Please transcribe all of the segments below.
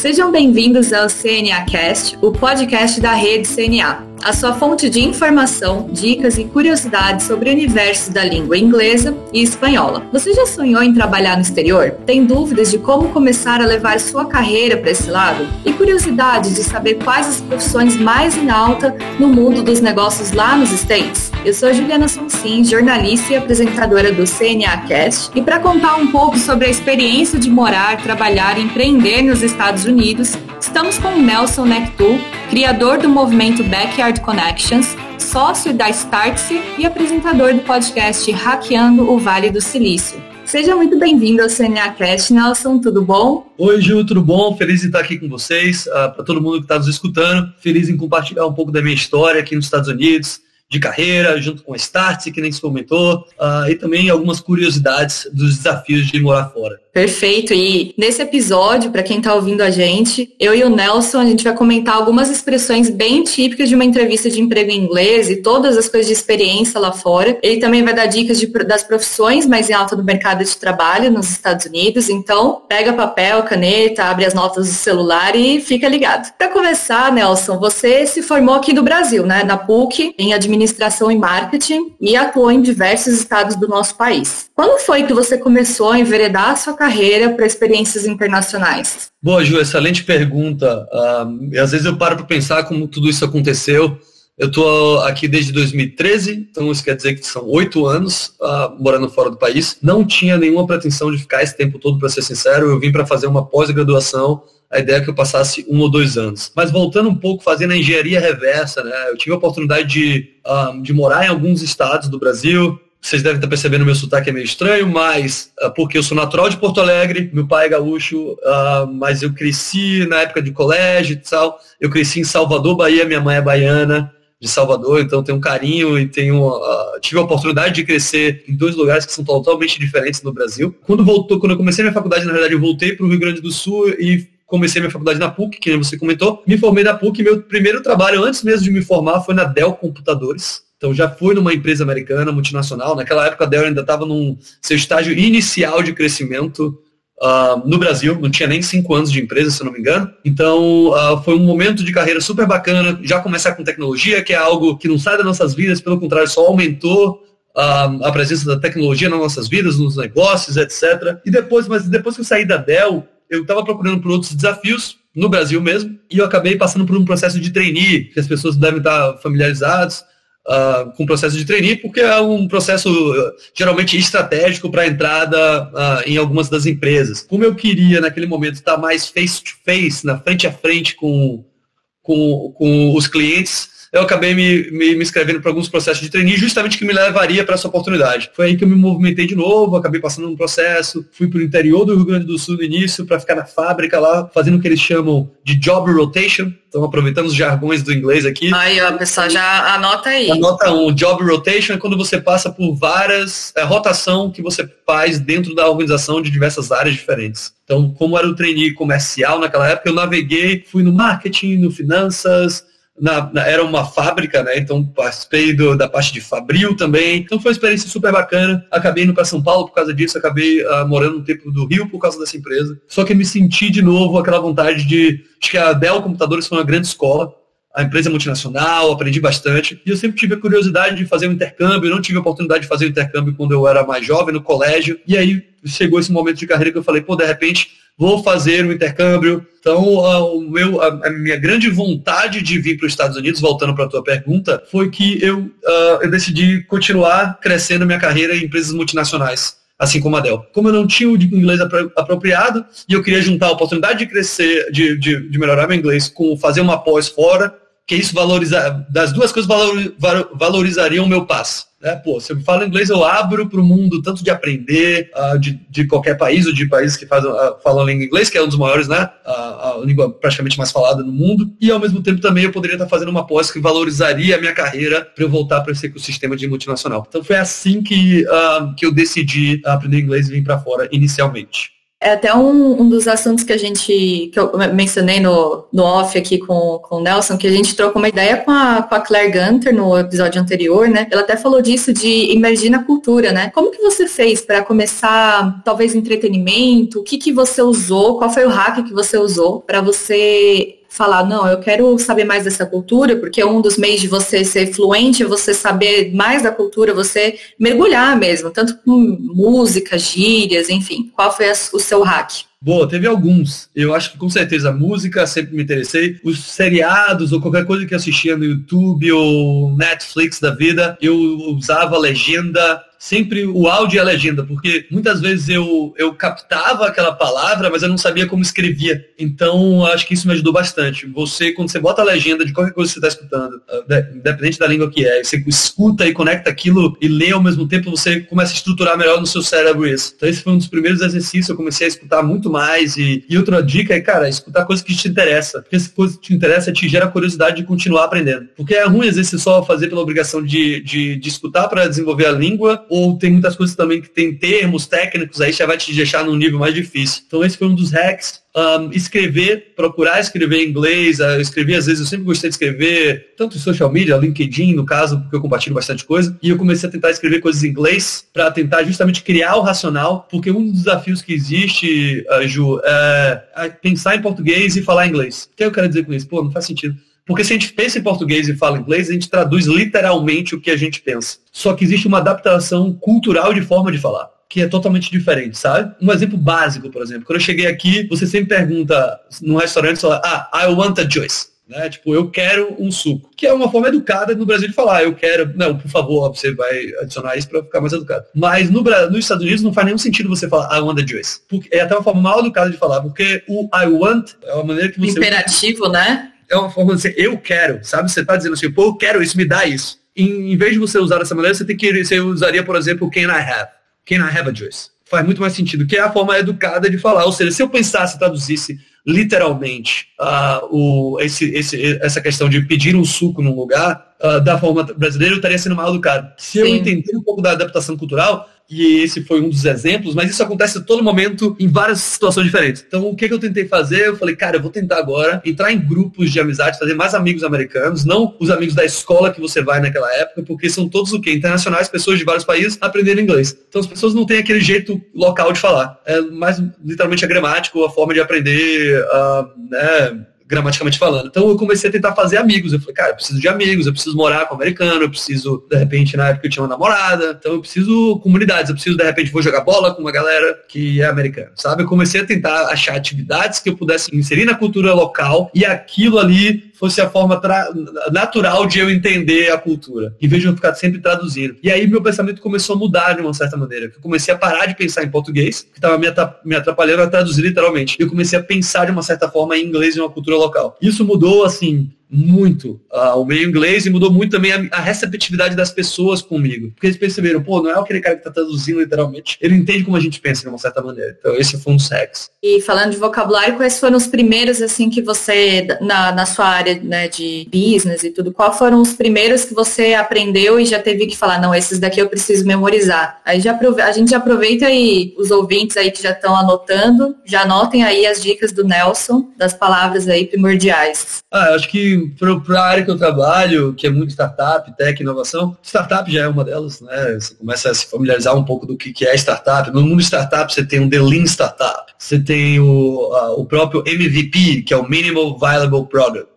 Sejam bem-vindos ao CNA Cast, o podcast da rede CNA a sua fonte de informação, dicas e curiosidades sobre o universo da língua inglesa e espanhola. Você já sonhou em trabalhar no exterior? Tem dúvidas de como começar a levar sua carreira para esse lado? E curiosidade de saber quais as profissões mais em alta no mundo dos negócios lá nos States? Eu sou Juliana Sonsin, jornalista e apresentadora do CNA Cast, e para contar um pouco sobre a experiência de morar, trabalhar e empreender nos Estados Unidos, estamos com Nelson Nectu, criador do movimento Backyard Connections, sócio da Startse e apresentador do podcast Hackeando o Vale do Silício. Seja muito bem-vindo ao CNA Cast, Nelson, tudo bom? Oi, Ju, tudo bom? Feliz de estar aqui com vocês, uh, ah, para todo mundo que está nos escutando. Feliz em compartilhar um pouco da minha história aqui nos Estados Unidos, de carreira, junto com a Start, que nem se comentou, uh, e também algumas curiosidades dos desafios de morar fora. Perfeito. E nesse episódio, para quem está ouvindo a gente, eu e o Nelson, a gente vai comentar algumas expressões bem típicas de uma entrevista de emprego em inglês e todas as coisas de experiência lá fora. Ele também vai dar dicas de, das profissões mais em alta do mercado de trabalho nos Estados Unidos. Então, pega papel, caneta, abre as notas do celular e fica ligado. Para começar, Nelson, você se formou aqui no Brasil, né, na PUC, em administração e marketing e atuou em diversos estados do nosso país. Quando foi que você começou a enveredar a sua carreira para experiências internacionais? Boa, Ju, excelente pergunta. Uh, às vezes eu paro para pensar como tudo isso aconteceu. Eu estou aqui desde 2013, então isso quer dizer que são oito anos uh, morando fora do país. Não tinha nenhuma pretensão de ficar esse tempo todo, para ser sincero. Eu vim para fazer uma pós-graduação a ideia é que eu passasse um ou dois anos. Mas voltando um pouco, fazendo a engenharia reversa, né? Eu tive a oportunidade de, um, ah, de morar em alguns estados do Brasil, vocês devem estar percebendo meu sotaque é meio estranho, mas uh, porque eu sou natural de Porto Alegre, meu pai é gaúcho, uh, mas eu cresci na época de colégio e tal. Eu cresci em Salvador, Bahia, minha mãe é baiana de Salvador, então tenho um carinho e tenho uh, tive a oportunidade de crescer em dois lugares que são totalmente diferentes no Brasil. Quando voltou, quando eu comecei minha faculdade, na verdade, eu voltei para o Rio Grande do Sul e comecei minha faculdade na PUC, que você comentou. Me formei na PUC, meu primeiro trabalho antes mesmo de me formar foi na Dell Computadores então já fui numa empresa americana, multinacional. Naquela época a Dell ainda estava num seu estágio inicial de crescimento uh, no Brasil. Não tinha nem cinco anos de empresa, se não me engano. Então uh, foi um momento de carreira super bacana. Já começar com tecnologia, que é algo que não sai das nossas vidas, pelo contrário, só aumentou uh, a presença da tecnologia nas nossas vidas, nos negócios, etc. E depois, mas depois que eu saí da Dell, eu estava procurando por outros desafios no Brasil mesmo, e eu acabei passando por um processo de trainee, que as pessoas devem estar familiarizados, uh, com o processo de trainee, porque é um processo uh, geralmente estratégico para a entrada uh, em algumas das empresas. Como eu queria, naquele momento, estar mais face-to-face, -face, na frente a frente com, com, com os clientes, eu acabei me, me, me inscrevendo para alguns processos de trainee, justamente que me levaria para essa oportunidade. Foi aí que eu me movimentei de novo, acabei passando um processo, fui para o interior do Rio Grande do Sul no início, para ficar na fábrica lá, fazendo o que eles chamam de job rotation. Então, aproveitando os jargões do inglês aqui. Aí, ó, pessoal, já anota aí. Anota um. Job rotation é quando você passa por várias. É, rotação que você faz dentro da organização de diversas áreas diferentes. Então, como era o trainee comercial naquela época, eu naveguei, fui no marketing, no finanças, na, na, era uma fábrica, né? Então participei do, da parte de Fabril também. Então foi uma experiência super bacana. Acabei indo para São Paulo por causa disso, acabei uh, morando um tempo do Rio por causa dessa empresa. Só que me senti de novo aquela vontade de. Acho que a Dell Computadores foi uma grande escola. A empresa é multinacional, aprendi bastante. E eu sempre tive a curiosidade de fazer um intercâmbio. Não tive a oportunidade de fazer um intercâmbio quando eu era mais jovem, no colégio. E aí chegou esse momento de carreira que eu falei, pô, de repente vou fazer um intercâmbio. Então, o meu, a, minha grande vontade de vir para os Estados Unidos, voltando para a tua pergunta, foi que eu, uh, eu decidi continuar crescendo minha carreira em empresas multinacionais, assim como a Dell. Como eu não tinha o inglês apropriado e eu queria juntar a oportunidade de crescer, de, de, de melhorar meu inglês com fazer uma pós fora, que isso valoriza, das duas coisas valorizariam o meu passo. Né? Pô, se eu falo inglês, eu abro para o mundo tanto de aprender uh, de, de qualquer país ou de países que fazem, uh, falam língua inglês, que é um dos maiores, né? Uh, a língua praticamente mais falada no mundo. E ao mesmo tempo também eu poderia estar fazendo uma pós que valorizaria a minha carreira para eu voltar para esse ecossistema de multinacional. Então foi assim que, que eu decidi aprender inglês e vir para fora inicialmente. É até um, um, dos assuntos que a gente, que eu mencionei no, no off aqui com, com o Nelson, que a gente trocou uma ideia com a, com a Claire Gunter no episódio anterior, né? Ela até falou disso de emergir na cultura, né? Como que você fez para começar, talvez, entretenimento? O que que você usou? Qual foi o hack que você usou para você falar, não, eu quero saber mais dessa cultura, porque um dos meios de você ser fluente é você saber mais da cultura, você mergulhar mesmo, tanto com música, gírias, enfim. Qual foi o seu hack? Boa, teve alguns. Eu acho que com certeza música sempre me interessei. Os seriados ou qualquer coisa que assistia no YouTube ou Netflix da vida, eu usava legenda sempre o áudio e a legenda, porque muitas vezes eu, eu captava aquela palavra, mas eu não sabia como escrevia. Então, acho que isso me ajudou bastante. Você, quando você bota a legenda de qualquer coisa que você está escutando, ah, independente da língua que é, você escuta e conecta aquilo e lê ao mesmo tempo, você começa a estruturar melhor no seu cérebro isso. Então, esse foi um dos primeiros exercícios, eu comecei a escutar muito mais. E, e outra dica é, cara, escutar coisas que te interessam. Porque essa coisa que te interessa te gera curiosidade de continuar aprendendo. Porque é ruim, às vezes, só fazer pela obrigação de, de, de escutar para desenvolver a língua ou tem muitas coisas também que tem termos técnicos, aí já vai te deixar num nível mais difícil. Então esse foi um dos hacks. Um, escrever, procurar escrever em inglês, uh, escrever às vezes, eu sempre gostei de escrever, tanto em social media, LinkedIn no caso, porque eu compartilho bastante coisa, e eu comecei a tentar escrever coisas em inglês para tentar justamente criar o racional, porque um dos desafios que existe, uh, Ju, é pensar em português e falar inglês. O que eu quero dizer com isso? Pô, não faz sentido. Porque se a gente pensa em português e fala inglês, a gente traduz literalmente o que a gente pensa. Só que existe uma adaptação cultural de forma de falar que é totalmente diferente, sabe? Um exemplo básico, por exemplo. Quando eu cheguei aqui, você sempre pergunta num restaurante, fala, ah, I want a juice. Né? Tipo, eu quero um suco. Que é uma forma educada no Brasil de falar, eu quero. Não, por favor, você vai adicionar isso para ficar mais educado. Mas no, nos Estados Unidos não faz nenhum sentido você falar I want a juice. Porque é até uma forma mal educada de falar, porque o I want é uma maneira que você. Imperativo, né? É uma forma de dizer, eu quero, sabe? Você está dizendo assim, pô, eu quero isso, me dá isso. Em, em vez de você usar dessa maneira, você tem que você usaria, por exemplo, can I have? Can I have a juice? Faz muito mais sentido, que é a forma educada de falar. Ou seja, se eu pensasse, traduzisse literalmente uh, o, esse, esse, essa questão de pedir um suco num lugar, uh, da forma brasileira, eu estaria sendo mal educado. Se Sim. eu entender um pouco da adaptação cultural, e esse foi um dos exemplos, mas isso acontece a todo momento em várias situações diferentes. Então, o que, que eu tentei fazer? Eu falei, cara, eu vou tentar agora entrar em grupos de amizade, fazer mais amigos americanos, não os amigos da escola que você vai naquela época, porque são todos o quê? Internacionais, pessoas de vários países aprendendo inglês. Então, as pessoas não têm aquele jeito local de falar. É mais literalmente a gramática, a forma de aprender, uh, né? Gramaticamente falando. Então eu comecei a tentar fazer amigos. Eu falei, cara, eu preciso de amigos, eu preciso morar com um americano, eu preciso, de repente, na época eu tinha uma namorada, então eu preciso comunidades, eu preciso, de repente, vou jogar bola com uma galera que é americana, sabe? Eu comecei a tentar achar atividades que eu pudesse inserir na cultura local e aquilo ali fosse a forma natural de eu entender a cultura, em vez de eu ficar sempre traduzindo. E aí meu pensamento começou a mudar de uma certa maneira. Eu comecei a parar de pensar em português, que estava me atrapalhando a traduzir literalmente. Eu comecei a pensar de uma certa forma em inglês em uma cultura local. Isso mudou, assim, muito uh, o meio inglês e mudou muito também a, a, receptividade das pessoas comigo. Porque eles perceberam, pô, não é aquele cara que está traduzindo literalmente, ele entende como a gente pensa de uma certa maneira. Então esse foi um hacks. E falando de vocabulário, quais foram os primeiros, assim, que você, na, na sua área né, de business e tudo, qual foram os primeiros que você aprendeu e já teve que falar, não, esses daqui eu preciso memorizar. Aí já a gente já aproveita aí, os ouvintes aí que já estão anotando, já anotem aí as dicas do Nelson, das palavras aí primordiais. Ah, eu acho que para a área que eu trabalho, que é muito startup, tech, inovação, startup já é uma delas, né? Você começa a se familiarizar um pouco do que, que é startup. No mundo startup, você tem um The Lean Startup, você tem o, o próprio MVP, que é o Minimal Viable Product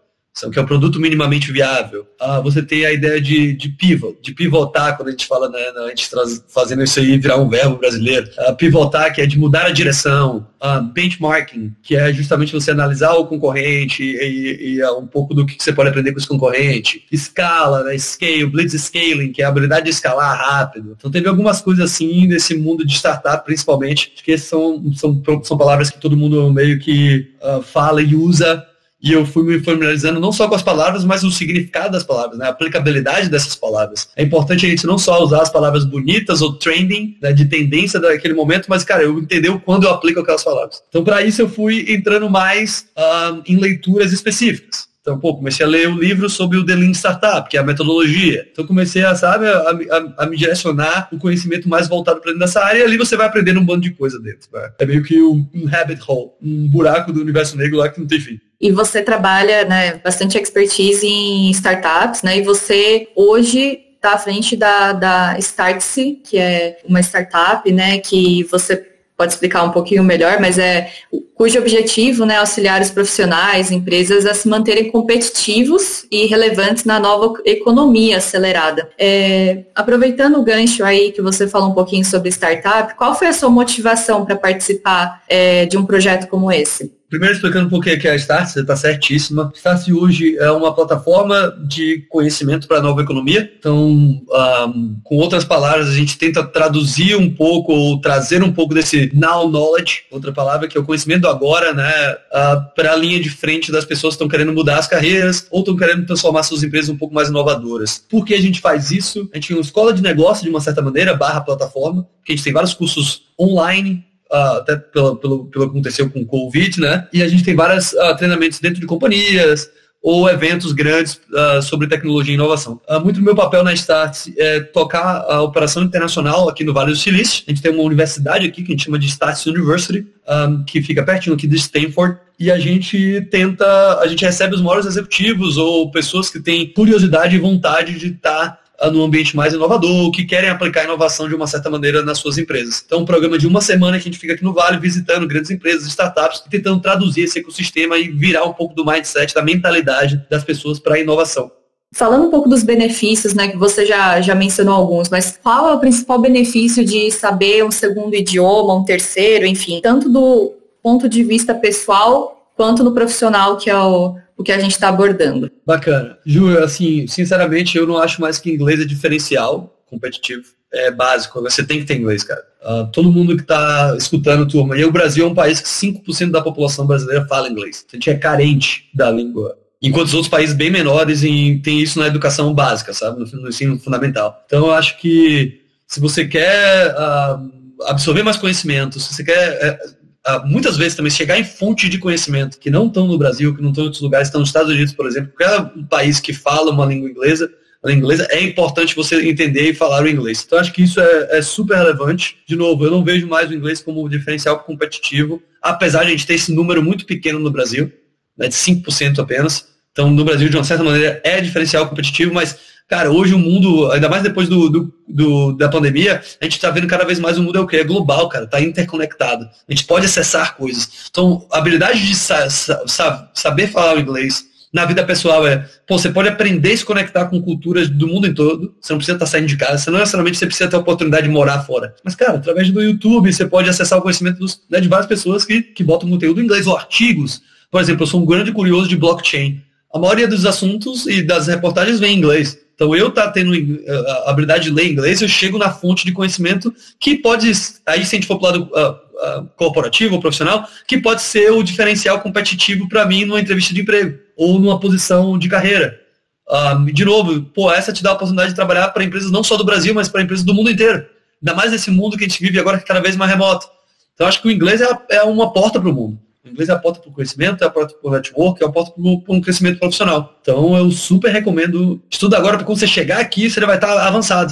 que é um produto minimamente viável. Ah, você tem a ideia de, de pivot, de pivotar, quando a gente fala, né, a gente traz, fazendo isso aí virar um verbo brasileiro. Ah, pivotar, que é de mudar a direção. Ah, benchmarking, que é justamente você analisar o concorrente e, e, e um pouco do que você pode aprender com esse concorrente. Escala, né, scale, blitz scaling, que é a habilidade de escalar rápido. Então teve algumas coisas assim nesse mundo de startup, principalmente, que são, são, são palavras que todo mundo meio que uh, fala e usa e eu fui me familiarizando não só com as palavras, mas o significado das palavras, né? a aplicabilidade dessas palavras. É importante a gente não só usar as palavras bonitas ou trending, né, de tendência daquele momento, mas, cara, eu entender quando eu aplico aquelas palavras. Então, para isso, eu fui entrando mais uh, em leituras específicas. Então, pô, comecei a ler um livro sobre o The Lean Startup, que é a metodologia. Então, comecei a, sabe, a, a, a me direcionar o conhecimento mais voltado para dentro dessa área e ali você vai aprendendo um bando de coisa dentro. Né? É meio que um, um rabbit hole, um buraco do universo negro lá que não tem fim. E você trabalha, né, bastante expertise em startups, né, e você hoje está à frente da, da Startse, que é uma startup, né, que você pode explicar um pouquinho melhor, mas é cujo objetivo né, é auxiliar os profissionais, empresas a se manterem competitivos e relevantes na nova economia acelerada. É, aproveitando o gancho aí que você falou um pouquinho sobre startup, qual foi a sua motivação para participar é, de um projeto como esse? Primeiro explicando um pouquinho aqui a Startse, você está certíssima. Startse hoje é uma plataforma de conhecimento para a nova economia. Então, um, com outras palavras, a gente tenta traduzir um pouco ou trazer um pouco desse now knowledge, outra palavra que é o conhecimento agora, né, uh, para a linha de frente das pessoas que estão querendo mudar as carreiras ou estão querendo transformar suas empresas um pouco mais inovadoras. Por que a gente faz isso? A gente tem uma escola de negócio, de uma certa maneira, barra plataforma, que a gente tem vários cursos online até pelo, pelo, pelo que aconteceu com o Covid, né? E a gente tem vários uh, treinamentos dentro de companhias, ou eventos grandes uh, sobre tecnologia e inovação. Uh, muito do meu papel na Start é tocar a operação internacional aqui no Vale do Silício. A gente tem uma universidade aqui que a gente chama de Start University, um, que fica pertinho aqui de Stanford, e a gente tenta, a gente recebe os maiores executivos ou pessoas que têm curiosidade e vontade de estar tá no ambiente mais inovador, que querem aplicar inovação de uma certa maneira nas suas empresas. Então, um programa de uma semana que a gente fica aqui no Vale visitando grandes empresas, startups, tentando traduzir esse ecossistema e virar um pouco do mindset, da mentalidade das pessoas para a inovação. Falando um pouco dos benefícios, né, que você já, já mencionou alguns, mas qual é o principal benefício de saber um segundo idioma, um terceiro, enfim, tanto do ponto de vista pessoal quanto no profissional, que é o, o que a gente está abordando. Bacana. Ju, assim, sinceramente, eu não acho mais que inglês é diferencial competitivo. É básico, você tem que ter inglês, cara. Uh, todo mundo que está escutando, turma, e o Brasil é um país que 5% da população brasileira fala inglês. A gente é carente da língua. Enquanto os outros países bem menores têm isso na educação básica, sabe? No, no ensino fundamental. Então eu acho que se você quer uh, absorver mais conhecimento, se você quer uh, muitas vezes também chegar em fonte de conhecimento que não estão no Brasil, que não estão em outros lugares, estão nos Estados Unidos, por exemplo, qualquer país que fala uma língua inglesa, a língua inglesa, é importante você entender e falar o inglês. Então acho que isso é, é super relevante. De novo, eu não vejo mais o inglês como diferencial competitivo, apesar de a gente ter esse número muito pequeno no Brasil, né, de 5% apenas. Então, no Brasil, de uma certa maneira, é diferencial competitivo, mas Cara, hoje o mundo, ainda mais depois do, do, do da pandemia, a gente está vendo cada vez mais o mundo é o que? É global, cara, está interconectado. A gente pode acessar coisas. Então, a habilidade de sa sa saber falar o inglês na vida pessoal é, pô, você pode aprender a se conectar com culturas do mundo em todo, você não precisa estar tá saindo de casa, você não necessariamente você precisa ter a oportunidade de morar fora. Mas, cara, através do YouTube, você pode acessar o conhecimento dos, né, de várias pessoas que, que botam conteúdo em inglês, ou artigos. Por exemplo, eu sou um grande curioso de blockchain. A maioria dos assuntos e das reportagens vem em inglês. Então, eu tá tendo a habilidade de ler inglês, eu chego na fonte de conhecimento que pode, aí se a gente for para o lado uh, uh, corporativo ou profissional, que pode ser o diferencial competitivo para mim numa entrevista de emprego ou numa posição de carreira. Uh, de novo, pô, essa te dá a oportunidade de trabalhar para empresas não só do Brasil, mas para empresas do mundo inteiro. Ainda mais nesse mundo que a gente vive agora, que é cada vez mais remoto. Então, acho que o inglês é, é uma porta para o mundo. O inglês porta para o conhecimento, porta para o network, porta para um crescimento profissional. Então eu super recomendo. Estuda agora, porque quando você chegar aqui, você vai estar avançado.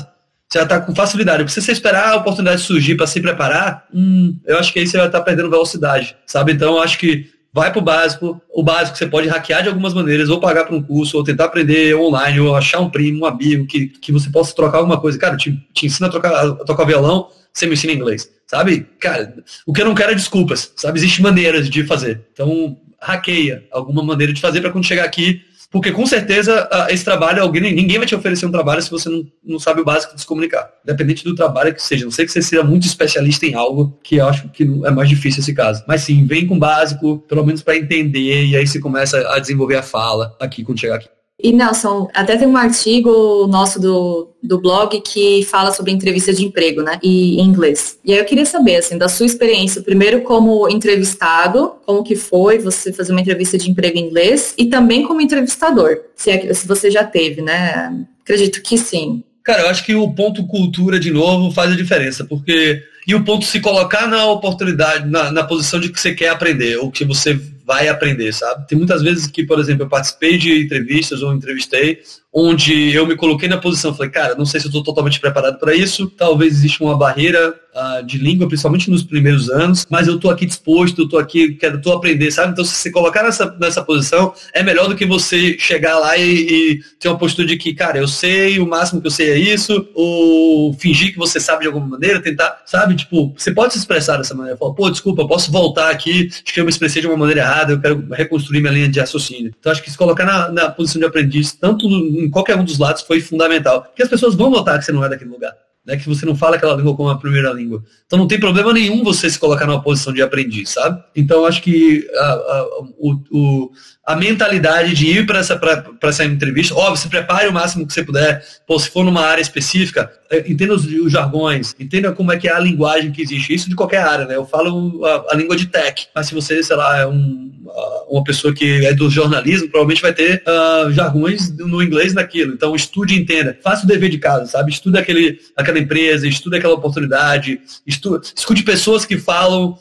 Você vai estar com facilidade. Porque se você esperar a oportunidade surgir para se preparar, hum, eu acho que aí você vai estar perdendo velocidade. Sabe? Então eu acho que vai para o básico. O básico você pode hackear de algumas maneiras, ou pagar para um curso, ou tentar aprender online, ou achar um primo, um amigo que, que você possa trocar alguma coisa. Cara, te, te ensina a, trocar, a tocar violão, você me ensina inglês. Sabe? Cara, o que eu não quero é desculpas, sabe? Existem maneiras de fazer. Então, hackeia alguma maneira de fazer para quando chegar aqui, porque com certeza esse trabalho, alguém, ninguém vai te oferecer um trabalho se você não, não sabe o básico de se comunicar. Independente do trabalho que seja. Não sei que você seja muito especialista em algo, que eu acho que é mais difícil esse caso. Mas sim, vem com básico, pelo menos para entender, e aí você começa a desenvolver a fala aqui quando chegar aqui. E Nelson, até tem um artigo nosso do, do blog que fala sobre entrevista de emprego, né? E em inglês. E aí eu queria saber, assim, da sua experiência, primeiro como entrevistado, como que foi você fazer uma entrevista de emprego em inglês e também como entrevistador, se, é, se você já teve, né? Acredito que sim. Cara, eu acho que o ponto cultura, de novo, faz a diferença, porque. E o ponto se colocar na oportunidade, na, na posição de que você quer aprender, ou que você vai aprender, sabe? Tem muitas vezes que, por exemplo, eu participei de entrevistas ou entrevistei onde eu me coloquei na posição, falei, cara, não sei se eu estou totalmente preparado para isso, talvez exista uma barreira uh, de língua, principalmente nos primeiros anos, mas eu estou aqui disposto, eu estou aqui, quero tô aprender, sabe? Então, se você colocar nessa, nessa posição, é melhor do que você chegar lá e, e ter uma postura de que, cara, eu sei, o máximo que eu sei é isso, ou fingir que você sabe de alguma maneira, tentar, sabe? Tipo, você pode se expressar dessa maneira, falar, pô, desculpa, posso voltar aqui, acho que eu me expressei de uma maneira errada, eu quero reconstruir minha linha de raciocínio. Então, acho que se colocar na, na posição de aprendiz, tanto no, em qualquer um dos lados foi fundamental. Porque as pessoas vão notar que você não é daquele lugar. Né, que você não fala aquela língua como a primeira língua. Então não tem problema nenhum você se colocar numa posição de aprendiz, sabe? Então acho que a, a, o, o, a mentalidade de ir para essa, essa entrevista, óbvio, se prepare o máximo que você puder. Pô, se for numa área específica, é, entenda os, os, jargões, entenda como é que é a linguagem que existe. Isso de qualquer área, né? Eu falo a, a língua de tech, mas se você, sei lá, é um, uma pessoa que é do jornalismo, provavelmente vai ter uh, jargões no inglês naquilo. Então estude e entenda. Faça o dever de casa, sabe? Estude aquele, aquela empresa, estude aquela oportunidade, estude, escute pessoas que falam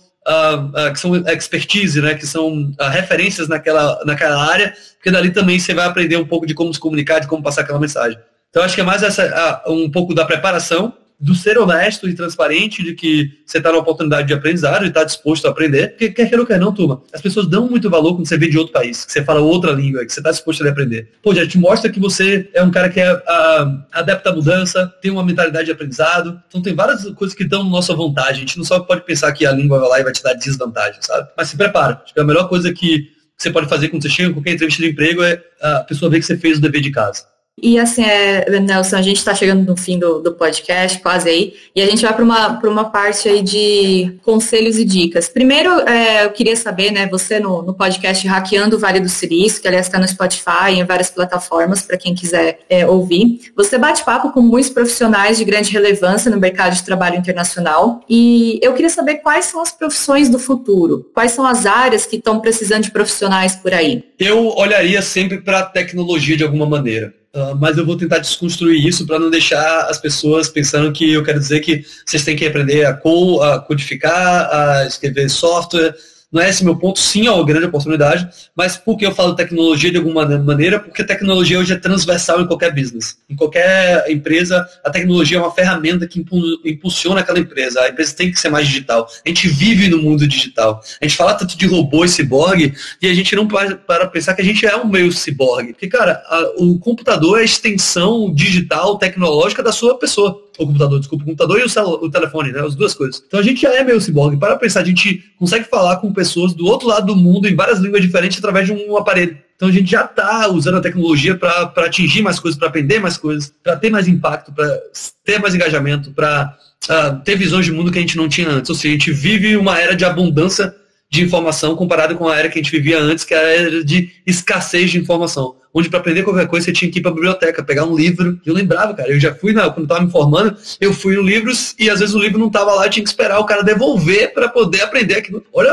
Que são expertise, né, que são referências naquela, naquela área, porque dali também você vai aprender um pouco de como se comunicar, de como passar aquela mensagem. Então acho que é mais essa, um pouco da preparação do ser honesto e transparente de que você está na oportunidade de aprendizado e está disposto a aprender, porque quer queira ou quer não, turma, as pessoas dão muito valor quando você vem de outro país, que você fala outra língua, que você está disposto a aprender. Pô, já te mostra que você é um cara que é uh, adepto à mudança, tem uma mentalidade de aprendizado, então tem várias coisas que dão nossa vontade, a gente não só pode pensar que a língua vai lá e vai te dar desvantagem, sabe? Mas se prepara, acho que a melhor coisa que você pode fazer quando você chega em qualquer entrevista de emprego é a pessoa ver que você fez o dever de casa. E assim, é, Nelson, a gente está chegando no fim do, do, podcast, quase aí, e a gente vai para uma, uma parte aí de conselhos e dicas. Primeiro, é, eu queria saber, né, você no, no podcast Hackeando o Vale do Silício, que aliás está no Spotify, em várias plataformas, para quem quiser é, ouvir. Você bate papo com muitos profissionais de grande relevância no mercado de trabalho internacional, e eu queria saber quais são as profissões do futuro, quais são as áreas que estão precisando de profissionais por aí. Eu olharia sempre para a tecnologia de alguma maneira. Uh, mas eu vou tentar desconstruir isso para não deixar as pessoas pensando que eu quero dizer que vocês têm que aprender a, co a codificar, a escrever software, não é esse meu ponto, sim, é uma grande oportunidade, mas por que eu falo tecnologia de alguma maneira? Porque tecnologia hoje é transversal em qualquer business. Em qualquer empresa, a tecnologia é uma ferramenta que impulsiona aquela empresa. A empresa tem que ser mais digital. A gente vive no mundo digital. A gente fala tanto de robô e ciborgue e a gente não para pensar que a gente é um meio ciborgue. Porque, cara, a, o computador é a extensão digital, tecnológica da sua pessoa o computador, desculpa, o computador e o, o telefone, né? As duas coisas. Então a gente já é meio ciborgue. Para pensar, a gente consegue falar com pessoas do outro lado do mundo em várias línguas diferentes através de um aparelho. Então a gente já está usando a tecnologia para atingir mais coisas, para aprender mais coisas, para ter mais impacto, para ter mais engajamento, para uh, ah, ter visões de mundo que a gente não tinha antes. Ou seja, a gente vive uma era de abundância de informação comparado com a era que a gente vivia antes, que era a era de escassez de informação. Onde para aprender qualquer coisa você tinha que ir para a biblioteca, pegar um livro. Eu lembrava, cara, eu já fui, na, quando estava me formando, eu fui no livros e às vezes o livro não estava lá, eu tinha que esperar o cara devolver para poder aprender aquilo. Olha,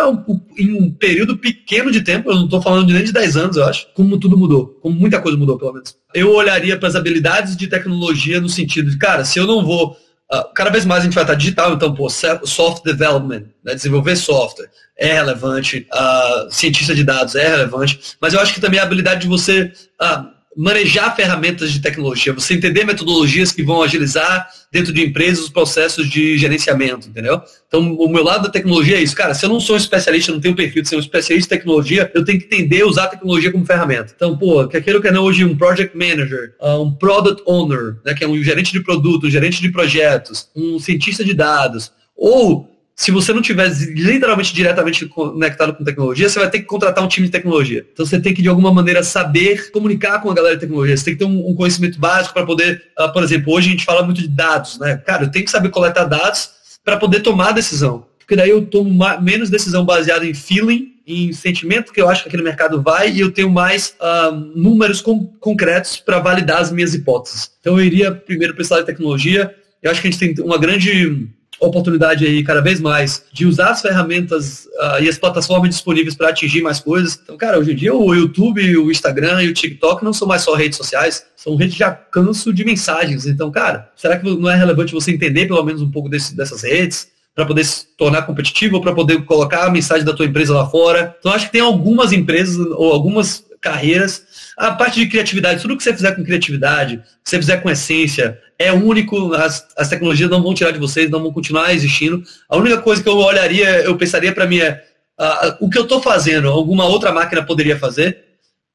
em um período pequeno de tempo, eu não estou falando de nem de 10 anos, eu acho, como tudo mudou, como muita coisa mudou, pelo menos. Eu olharia para as habilidades de tecnologia no sentido de, cara, se eu não vou Uh, cada vez mais a gente vai estar digital, então, pô, software development, né, desenvolver software é relevante, uh, cientista de dados é relevante, mas eu acho que também a habilidade de você uh, manejar ferramentas de tecnologia, você entender metodologias que vão agilizar dentro de empresas os processos de gerenciamento, entendeu? Então, o meu lado da tecnologia é isso. Cara, se eu não sou um especialista, não tenho perfil de ser um especialista em tecnologia, eu tenho que entender usar a tecnologia como ferramenta. Então, pô, quer queira ou quer não, hoje um project manager, ah, um product owner, né, que é um gerente de produto, um gerente de projetos, um cientista de dados, ou se você não tiver literalmente diretamente conectado com tecnologia, você vai ter que contratar um time de tecnologia. Então você tem que, de alguma maneira, saber comunicar com a galera de tecnologia. Você tem que ter um, um conhecimento básico para poder, uh, por exemplo, hoje a gente fala muito de dados, né? Cara, eu tenho que saber coletar dados para poder tomar decisão. Porque daí eu tomo menos decisão baseada em feeling, em sentimento que eu acho que aquele mercado vai, e eu tenho mais uh, números com, concretos para validar as minhas hipóteses. Então eu iria primeiro precisar de tecnologia. Eu acho que a gente tem uma grande oportunidade aí cada vez mais de usar as ferramentas uh, e as plataformas disponíveis para atingir mais coisas. Então, cara, hoje em dia o YouTube, o Instagram e o TikTok não são mais só redes sociais, são redes de alcance de mensagens. Então, cara, será que não é relevante você entender pelo menos um pouco desse, dessas redes? para poder se tornar competitivo, para poder colocar a mensagem da tua empresa lá fora. Então acho que tem algumas empresas ou algumas carreiras. A parte de criatividade, tudo que você fizer com criatividade, que você fizer com essência, é único, as, as tecnologias não vão tirar de vocês, não vão continuar existindo. A única coisa que eu olharia, eu pensaria para mim é uh, o que eu estou fazendo, alguma outra máquina poderia fazer?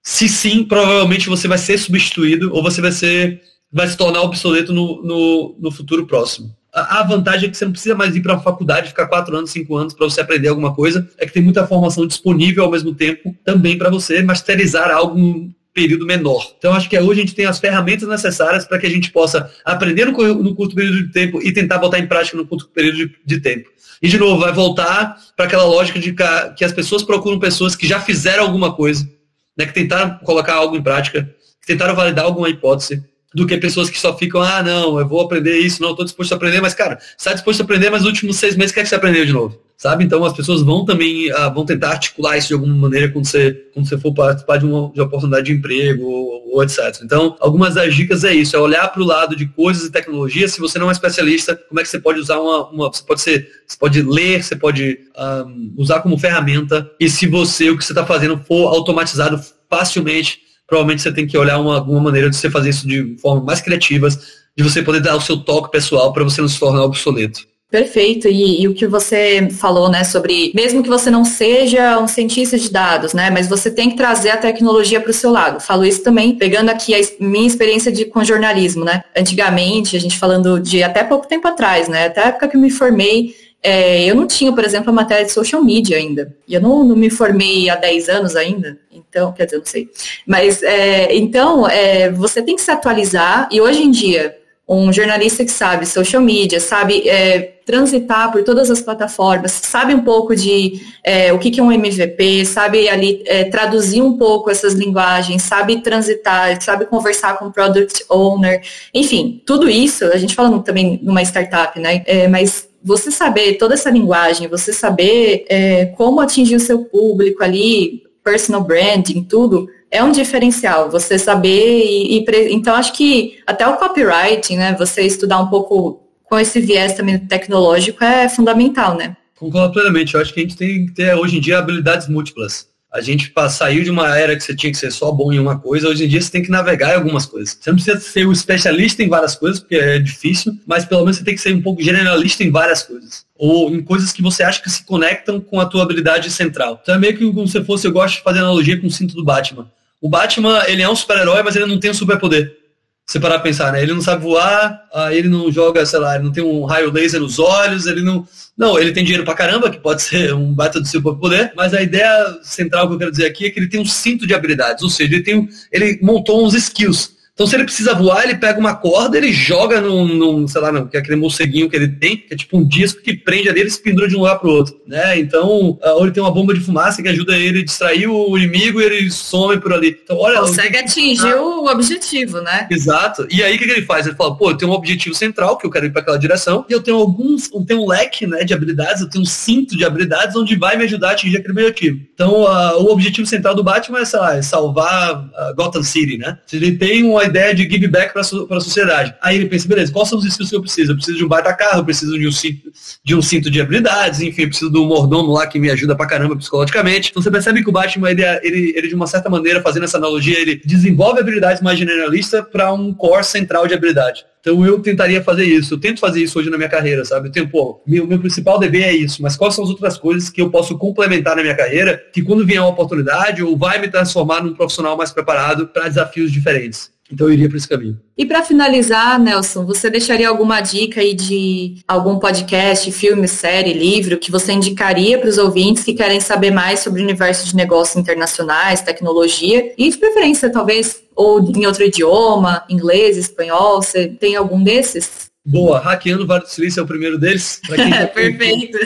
Se sim, provavelmente você vai ser substituído ou você vai ser vai se tornar obsoleto no, no, no futuro próximo. A, vantagem é que você não precisa mais ir para a faculdade, ficar quatro anos, cinco anos para você aprender alguma coisa. É que tem muita formação disponível ao mesmo tempo também para você masterizar algo período menor. Então acho que hoje a gente tem as ferramentas necessárias para que a gente possa aprender no, no, curto período de tempo e tentar botar em prática no curto período de, de tempo. E de novo, vai voltar para aquela lógica de que as pessoas procuram pessoas que já fizeram alguma coisa, né, que tentaram colocar algo em prática, que tentaram validar alguma hipótese, do que pessoas que só ficam, ah, não, eu vou aprender isso, não, estou disposto a aprender, mas, cara, está disposto a aprender, mas nos últimos seis meses, o que é que você aprendeu de novo? Sabe? Então, as pessoas vão também, ah, vão tentar articular isso de alguma maneira quando você, quando você for participar de uma, de uma oportunidade de emprego ou, ou, etc. Então, algumas das dicas é isso, é olhar para o lado de coisas e tecnologias. Se você não é especialista, como é que você pode usar uma, uma você pode ser, você pode ler, você pode um, usar como ferramenta, e se você, o que você está fazendo for automatizado facilmente, provavelmente você tem que olhar uma, alguma maneira de você fazer isso de forma mais criativas, de você poder dar o seu toque pessoal para você não se tornar obsoleto. Perfeito. E, e, o que você falou, né, sobre mesmo que você não seja um cientista de dados, né, mas você tem que trazer a tecnologia para o seu lado. Falo isso também pegando aqui a minha experiência de, com jornalismo, né. Antigamente, a gente falando de até pouco tempo atrás, né, até a época que eu me formei, é, eu não tinha, por exemplo, a matéria de social media ainda. E eu não, não, me formei há 10 anos ainda. Então, quer dizer, não sei. Mas, é, então, é, você tem que se atualizar. E hoje em dia, um jornalista que sabe social media, sabe é, transitar por todas as plataformas, sabe um pouco de é, o que, que é um MVP, sabe ali é, traduzir um pouco essas linguagens, sabe transitar, sabe conversar com o product owner, enfim, tudo isso, a gente falando também numa startup, né? Mas você saber toda essa linguagem, você saber é, como atingir o seu público ali, personal branding, tudo, é um diferencial. Você saber e, e então acho que até o copywriting, né? Você estudar um pouco com esse viés também tecnológico é fundamental, né? Concordo plenamente. Eu acho que a gente tem que ter hoje em dia habilidades múltiplas. A gente saiu de uma era que você tinha que ser só bom em uma coisa, hoje em dia você tem que navegar em algumas coisas. Você não precisa ser um especialista em várias coisas, porque é difícil, mas pelo menos você tem que ser um pouco generalista em várias coisas. Ou em coisas que você acha que se conectam com a tua habilidade central. Então é meio que como se fosse, eu gosto de fazer analogia com o cinto do Batman. O Batman, ele é um super-herói, mas ele não tem um superpoder você parar pra pensar, né? Ele não sabe voar, ele não joga, sei lá, ele não tem um raio laser nos olhos, ele não. Não, ele tem dinheiro pra caramba, que pode ser um bata do seu poder, mas a ideia central que eu quero dizer aqui é que ele tem um cinto de habilidades, ou seja, ele, tem, ele montou uns skills. Então, se ele precisa voar, ele pega uma corda, ele joga num, num sei lá, não, que é aquele morceguinho que ele tem, que é tipo um disco que prende ali, ele se pendura de um lugar para o outro, né? Então, ou ele tem uma bomba de fumaça que ajuda ele a distrair o inimigo e ele some por ali. Então, olha... Consegue atingir ah, o objetivo, né? Exato. E aí, o que, que ele faz? Ele fala, pô, eu tenho um objetivo central, que eu quero ir para aquela direção, e eu tenho alguns, eu tenho um leque, né, de habilidades, eu tenho um cinto de habilidades onde vai me ajudar a atingir aquele objetivo. Então, uh, o objetivo central do Batman é, sei lá, é salvar uh, Gotham City, né? Ele tem uma ideia de give back para a sociedade. Aí ele pensa, beleza, quais são os skills que eu preciso? Eu preciso de um baita carro, eu preciso de um cinto de, um cinto de habilidades, enfim, eu preciso do mordomo lá que me ajuda pra caramba psicologicamente. Então você percebe que o Batman, ele, ele, ele de uma certa maneira, fazendo essa analogia, ele desenvolve habilidades mais generalistas para um core central de habilidade. Então eu tentaria fazer isso. Eu tento fazer isso hoje na minha carreira, sabe? Eu tenho, pô, meu, meu principal dever é isso, mas quais são as outras coisas que eu posso complementar na minha carreira que quando vier uma oportunidade ou vai me transformar num profissional mais preparado para desafios diferentes? Então eu iria para esse caminho. E para finalizar, Nelson, você deixaria alguma dica aí de algum podcast, filme, série, livro que você indicaria para os ouvintes que querem saber mais sobre o universo de negócios internacionais, tecnologia e de preferência talvez ou em outro idioma, inglês, espanhol, você tem algum desses? Boa, Hackeando o Vale do Silício é o primeiro deles. Tá Perfeito.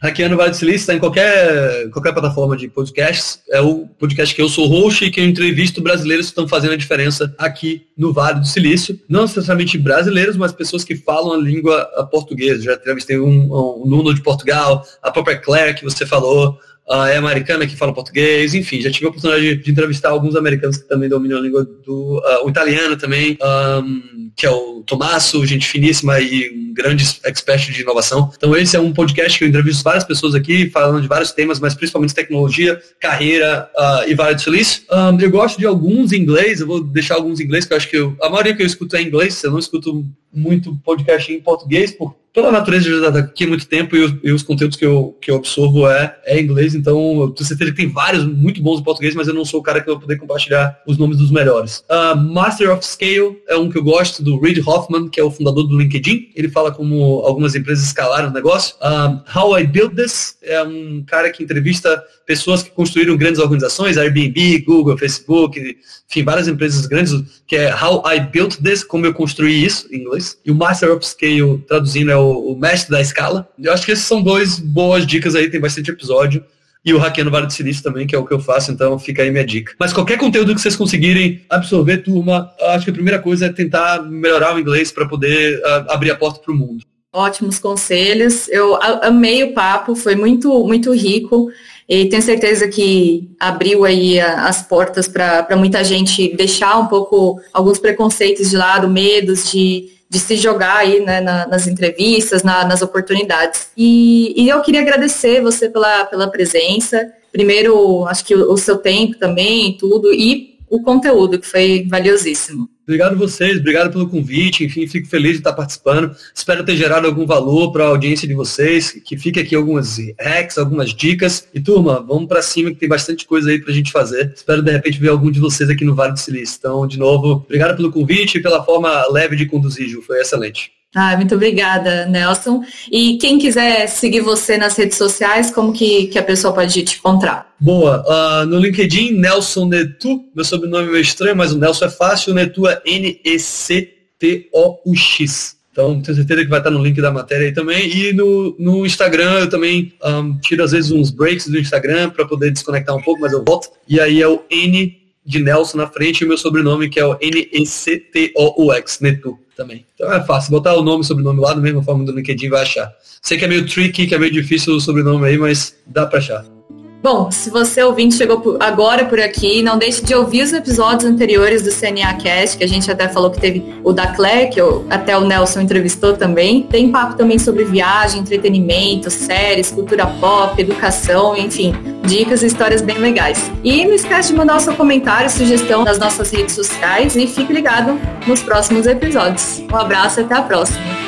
Hackeando o Vale do Silício está em qualquer, qualquer plataforma de podcasts. É o podcast que eu sou host e que eu entrevisto brasileiros que estão fazendo a diferença aqui no Vale do Silício. Não necessariamente brasileiros, mas pessoas que falam a língua portuguesa. Já entrevistei um, um Nuno de Portugal, a própria Claire que você falou, uh, é americana, que fala português, enfim, já tive a oportunidade de, de entrevistar alguns americanos que também dominam a língua do uh, o italiano também, um, que é o Tomasso, gente finíssima e um grande expert de inovação. Então esse é um podcast que eu entrevisto várias pessoas aqui, falando de vários temas, mas principalmente tecnologia, carreira uh, e do Silício. Um, eu gosto de alguns em inglês, eu vou deixar alguns em inglês, que eu acho que eu, a maioria que eu escuto é em inglês, eu não escuto muito podcast em português, por pela natureza de estar aqui há muito tempo e os, e os, conteúdos que eu, que eu absorvo é, é inglês, então eu tenho certeza que tem vários muito bons em português, mas eu não sou o cara que vai poder compartilhar os nomes dos melhores. Uh, Master of Scale é um que eu gosto, do Reid Hoffman, que é o fundador do LinkedIn. Ele fala como algumas empresas escalaram o negócio. Uh, How I Built This é um cara que entrevista pessoas que construíram grandes organizações, Airbnb, Google, Facebook, enfim, várias empresas grandes, que é How I Built This, como eu construí isso, em inglês. E o Master of Scale, traduzindo, é o o, mestre da escala. Eu acho que esses são dois boas dicas aí, tem bastante episódio. E o Hackeando Vale do Silício também, que é o que eu faço, então fica aí minha dica. Mas qualquer conteúdo que vocês conseguirem absorver, turma, acho que a primeira coisa é tentar melhorar o inglês para poder uh, abrir a porta para o mundo. Ótimos conselhos. Eu amei o papo, foi muito, muito rico. E tenho certeza que abriu aí as portas para muita gente deixar um pouco alguns preconceitos de lado, medos de de se jogar aí né, na, nas entrevistas, na, nas oportunidades. E, e, eu queria agradecer você pela, pela presença. Primeiro, acho que o, o seu tempo também, tudo, e o conteúdo, que foi valiosíssimo. Obrigado vocês, obrigado pelo convite, enfim, fico feliz de estar participando. Espero ter gerado algum valor para a audiência de vocês, que fique aqui algumas hacks, algumas dicas. E turma, vamos para cima que tem bastante coisa aí para a gente fazer. Espero de repente ver algum de vocês aqui no Vale do Silício. Então, de novo, obrigado pelo convite e pela forma leve de conduzir, Ju, foi excelente. Ah, muito obrigada, Nelson. E quem quiser seguir você nas redes sociais, como que, que a pessoa pode te encontrar? Boa. Uh, no LinkedIn, Nelson Netu. Meu sobrenome é estranho, mas o Nelson é fácil. O Netu é N-E-C-T-O-U-X. Então, tenho certeza que vai estar no link da matéria aí também. E no, no Instagram, eu também um, tiro às vezes uns breaks do Instagram para poder desconectar um pouco, mas eu volto. E aí é o N de Nelson na frente e o meu sobrenome, que é o N-E-C-T-O-U-X, Netu também. Então é fácil, botar o nome e sobrenome lá da mesma forma do LinkedIn vai achar. Sei que é meio tricky, que é meio difícil o sobrenome aí, mas dá para achar. Bom, se você ouvinte chegou agora por aqui, não deixe de ouvir os episódios anteriores do CNA Cast, que a gente até falou que teve o da Claire, que eu, até o Nelson entrevistou também. Tem papo também sobre viagem, entretenimento, séries, cultura pop, educação, enfim, dicas e histórias bem legais. E não esquece de mandar o seu comentário, sugestão nas nossas redes sociais e fique ligado nos próximos episódios. Um abraço e até a próxima.